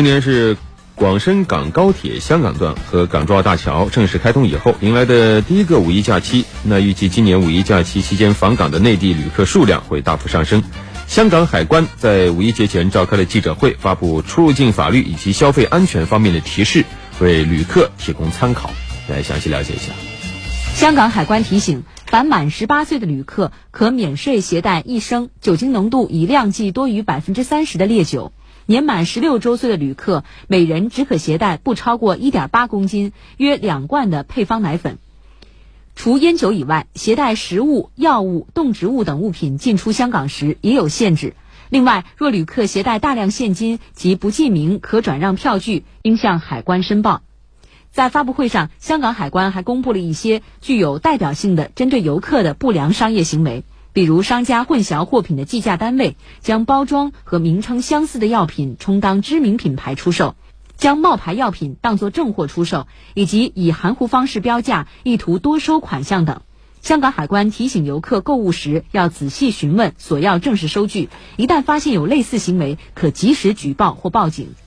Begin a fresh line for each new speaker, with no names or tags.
今年是广深港高铁香港段和港珠澳大桥正式开通以后迎来的第一个五一假期。那预计今年五一假期期间访港的内地旅客数量会大幅上升。香港海关在五一节前召开了记者会，发布出入境法律以及消费安全方面的提示，为旅客提供参考。来详细了解一下。
香港海关提醒，凡满十八岁的旅客可免税携带一升酒精浓度以量计多于百分之三十的烈酒。年满十六周岁的旅客，每人只可携带不超过一点八公斤（约两罐）的配方奶粉。除烟酒以外，携带食物、药物、动植物等物品进出香港时也有限制。另外，若旅客携带大量现金及不记名可转让票据，应向海关申报。在发布会上，香港海关还公布了一些具有代表性的针对游客的不良商业行为，比如商家混淆货品的计价单位，将包装和名称相似的药品充当知名品牌出售。将冒牌药品当作正货出售，以及以含糊方式标价，意图多收款项等。香港海关提醒游客购物时要仔细询问，索要正式收据。一旦发现有类似行为，可及时举报或报警。